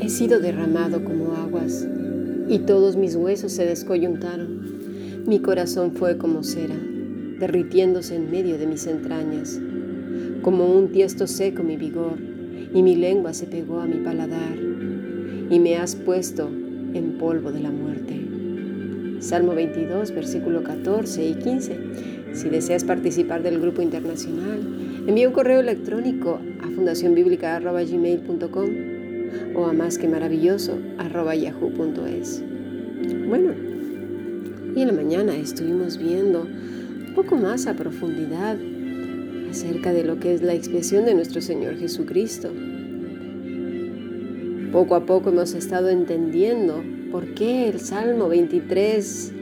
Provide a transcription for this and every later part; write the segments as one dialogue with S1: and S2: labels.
S1: He sido derramado como aguas y todos mis huesos se descoyuntaron. Mi corazón fue como cera, derritiéndose en medio de mis entrañas. Como un tiesto seco mi vigor, y mi lengua se pegó a mi paladar, y me has puesto en polvo de la muerte. Salmo 22, versículo 14 y 15. Si deseas participar del grupo internacional, envía un correo electrónico a fundacionbiblica.gmail.com o a más que maravilloso yahoo.es. Bueno, y en la mañana estuvimos viendo un poco más a profundidad acerca de lo que es la expresión de nuestro Señor Jesucristo. Poco a poco hemos estado entendiendo por qué el Salmo 23,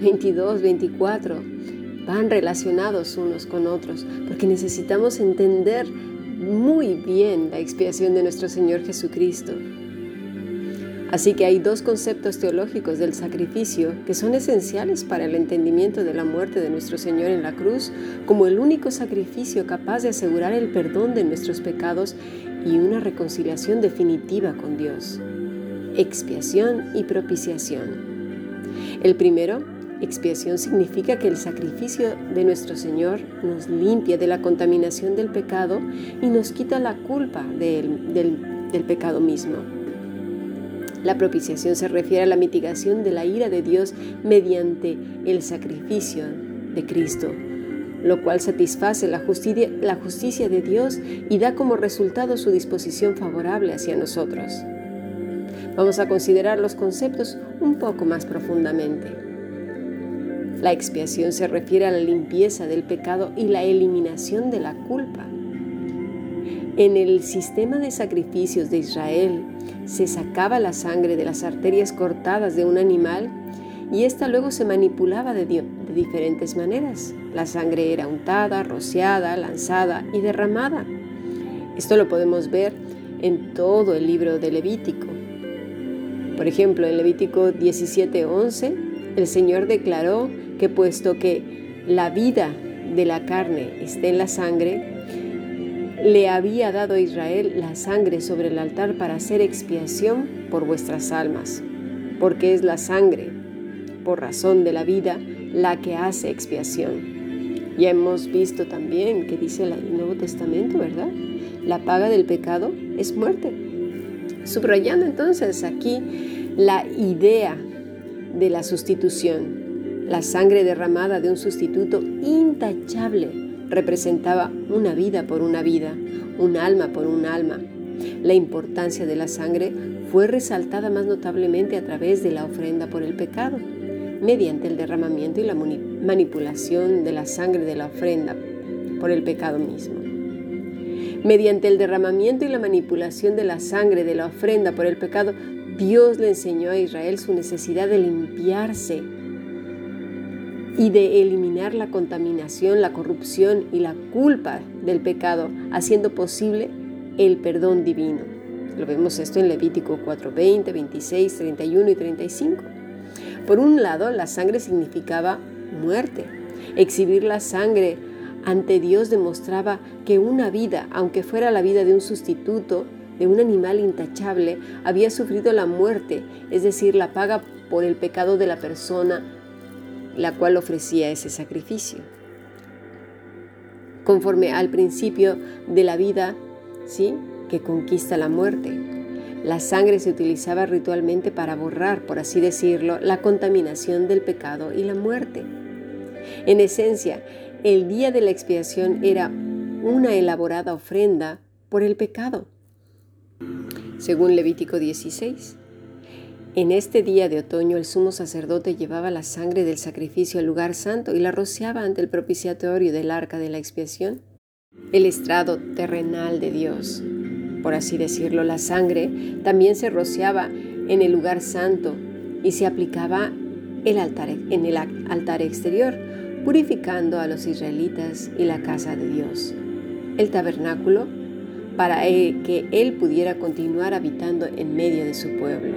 S1: 22, 24 van relacionados unos con otros, porque necesitamos entender muy bien la expiación de nuestro Señor Jesucristo. Así que hay dos conceptos teológicos del sacrificio que son esenciales para el entendimiento de la muerte de nuestro Señor en la cruz como el único sacrificio capaz de asegurar el perdón de nuestros pecados y una reconciliación definitiva con Dios. Expiación y propiciación. El primero Expiación significa que el sacrificio de nuestro Señor nos limpia de la contaminación del pecado y nos quita la culpa del, pecado mismo. La propiciación se refiere a la mitigación de la ira de Dios mediante el sacrificio de Cristo, lo cual satisface la justicia de Dios y da como resultado su disposición favorable hacia nosotros. Vamos a considerar los conceptos un poco más profundamente. La expiación se refiere a la limpieza del pecado y la eliminación de la culpa. En el sistema de sacrificios de Israel se sacaba la sangre de las arterias cortadas de un animal y ésta luego se manipulaba de, de, diferentes maneras. La sangre era untada, rociada, lanzada y derramada. Esto lo podemos ver en todo el libro de Levítico. Por ejemplo, en Levítico 17:11, el Señor declaró que puesto que la vida de la carne está en la sangre, le había dado a Israel la sangre sobre el altar para hacer expiación por vuestras almas, porque es la sangre, por razón de la vida, la que hace expiación. Ya hemos visto también que dice el Nuevo Testamento, ¿verdad? La paga del pecado es muerte. Subrayando entonces aquí la idea de la sustitución, la sangre derramada de un sustituto intachable representaba una vida por una vida, un alma por un alma. La importancia de la sangre fue resaltada más notablemente a través de la ofrenda por el pecado, mediante el derramamiento y la manipulación de la sangre de la ofrenda por el pecado mismo. Mediante el derramamiento y la manipulación de la sangre de la ofrenda por el pecado, Dios le enseñó a Israel su necesidad de limpiarse y de eliminar la contaminación, la corrupción y la culpa del pecado, haciendo posible el perdón divino. Lo vemos esto en Levítico 4:20, 26, 31 y 35. Por un lado, la sangre significaba muerte. Exhibir la sangre ante Dios demostraba que una vida, aunque fuera la vida de un sustituto, de un animal intachable, había sufrido la muerte, es decir, la paga por el pecado de la persona la cual ofrecía ese sacrificio. Conforme al principio de la vida, ¿sí? que conquista la muerte. La sangre se utilizaba ritualmente para borrar, por así decirlo, la contaminación del pecado y la muerte. En esencia, el día de la expiación era una elaborada ofrenda por el pecado, según Levítico 16. En este día de otoño el sumo sacerdote llevaba la sangre del sacrificio al lugar santo y la rociaba ante el propiciatorio del arca de la expiación, el estrado terrenal de Dios. Por así decirlo, la sangre también se rociaba en el lugar santo y se aplicaba el altar, en el altar exterior, purificando a los israelitas y la casa de Dios. El tabernáculo para que Él pudiera continuar habitando en medio de su pueblo.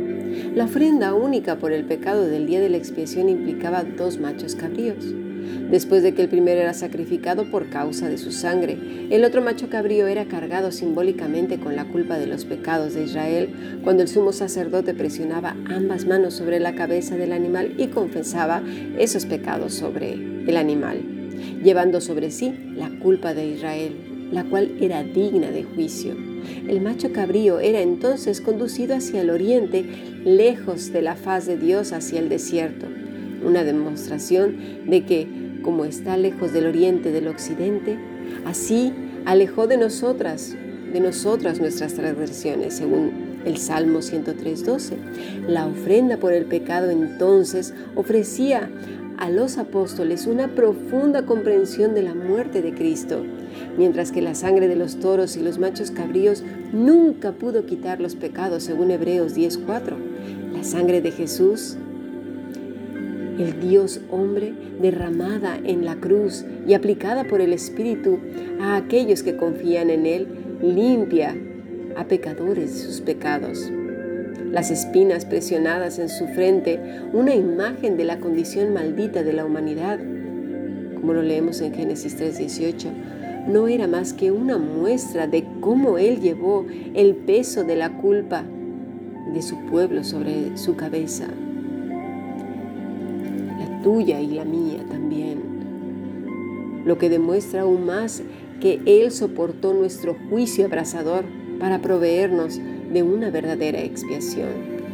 S1: La ofrenda única por el pecado del día de la expiación implicaba dos machos cabríos. Después de que el primero era sacrificado por causa de su sangre. El otro macho cabrío era cargado simbólicamente con la culpa de los pecados de Israel cuando el sumo sacerdote presionaba ambas manos sobre la cabeza del animal y confesaba esos pecados sobre el animal, llevando sobre sí la culpa de Israel, la cual era digna de juicio. El macho cabrío era entonces conducido hacia el oriente, lejos de la faz de Dios hacia el desierto, una demostración de que como está lejos del oriente del occidente, así alejó de nosotras, de nosotras nuestras transgresiones, según el Salmo 103.12. La ofrenda por el pecado entonces ofrecía a los apóstoles una profunda comprensión de la muerte de Cristo, mientras que la sangre de los toros y los machos cabríos nunca pudo quitar los pecados, según Hebreos 10.4. La sangre de Jesús el Dios hombre derramada en la cruz y aplicada por el Espíritu a aquellos que confían en Él, limpia a pecadores sus pecados. Las espinas presionadas en su frente, una imagen de la condición maldita de la humanidad, como lo leemos en Génesis 3:18, no era más que una muestra de cómo Él llevó el peso de la culpa de su pueblo sobre su cabeza tuya y la mía también. Lo que demuestra aún más que Él soportó nuestro juicio abrasador para proveernos de una verdadera expiación.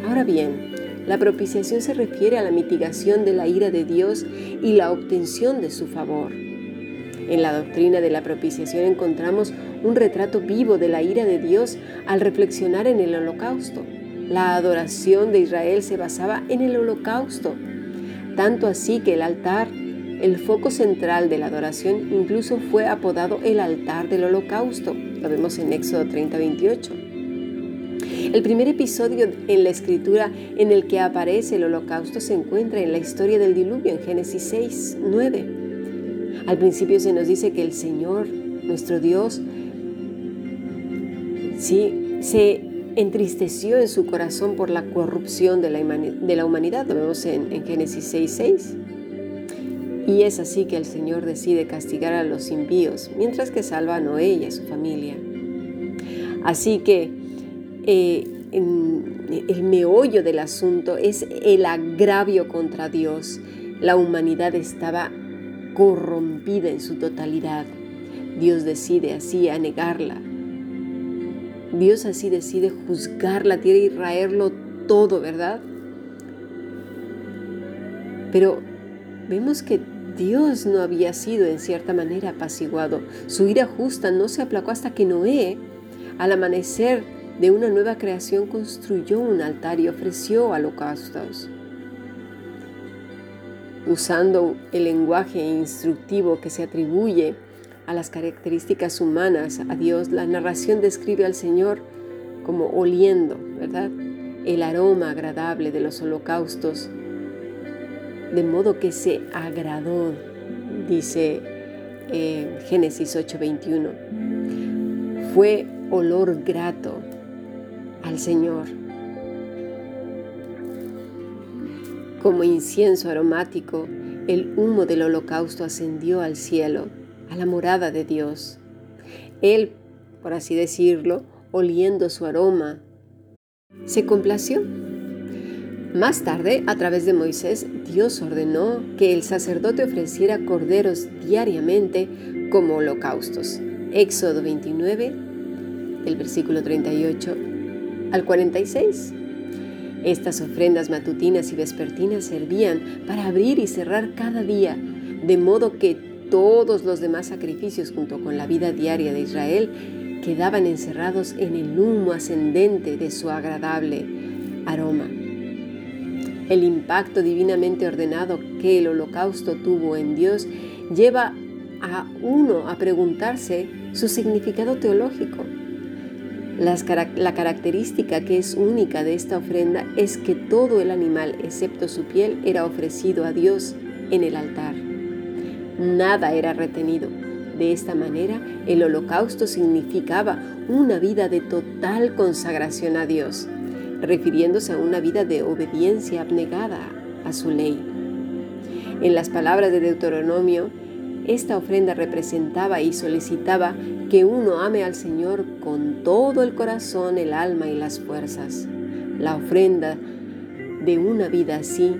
S1: Ahora bien, la propiciación se refiere a la mitigación de la ira de Dios y la obtención de su favor. En la doctrina de la propiciación encontramos un retrato vivo de la ira de Dios al reflexionar en el holocausto. La adoración de Israel se basaba en el holocausto, tanto así que el altar, el foco central de la adoración, incluso fue apodado el altar del holocausto. Lo vemos en Éxodo 30, 28. El primer episodio en la escritura en el que aparece el holocausto se encuentra en la historia del diluvio en Génesis 6, 9. Al principio se nos dice que el Señor, nuestro Dios, sí, se entristeció en su corazón por la corrupción de la, humanidad. Lo vemos en, en Génesis 6.6. Y es así que el Señor decide castigar a los impíos, mientras que salva a Noé y a su familia. Así que eh, el meollo del asunto es el agravio contra Dios. La humanidad estaba corrompida en su totalidad. Dios decide así anegarla, Dios así decide juzgar la tierra y raerlo todo, ¿verdad? Pero vemos que Dios no había sido en cierta manera apaciguado. Su ira justa no se aplacó hasta que Noé, al amanecer de una nueva creación, construyó un altar y ofreció holocaustos. Usando el lenguaje instructivo que se atribuye a las características humanas, a Dios, la narración describe al Señor como oliendo, ¿verdad? El aroma agradable de los holocaustos, de modo que se agradó, dice eh, Génesis 8:21. Fue olor grato al Señor. Como incienso aromático, el humo del holocausto ascendió al cielo a la morada de Dios. Él, por así decirlo, oliendo su aroma, se complació. Más tarde, a través de Moisés, Dios ordenó que el sacerdote ofreciera corderos diariamente como holocaustos. Éxodo 29, el versículo 38 al 46. Estas ofrendas matutinas y vespertinas servían para abrir y cerrar cada día, de modo que todos los demás sacrificios junto con la vida diaria de Israel quedaban encerrados en el humo ascendente de su agradable aroma. El impacto divinamente ordenado que el holocausto tuvo en Dios lleva a uno a preguntarse su significado teológico. la característica que es única de esta ofrenda es que todo el animal, excepto su piel, era ofrecido a Dios en el altar nada era retenido. De esta manera, el holocausto significaba una vida de total consagración a Dios, refiriéndose a una vida de obediencia abnegada a su ley. En las palabras de Deuteronomio, esta ofrenda representaba y solicitaba que uno ame al Señor con todo el corazón, el alma y las fuerzas. La ofrenda de una vida así,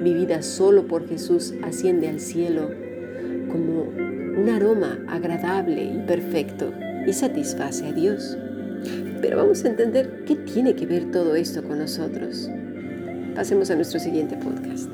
S1: vivida solo por Jesús, asciende al cielo como un aroma agradable y perfecto y satisface a Dios. Pero vamos a entender qué tiene que ver todo esto con nosotros. Pasemos a nuestro siguiente podcast.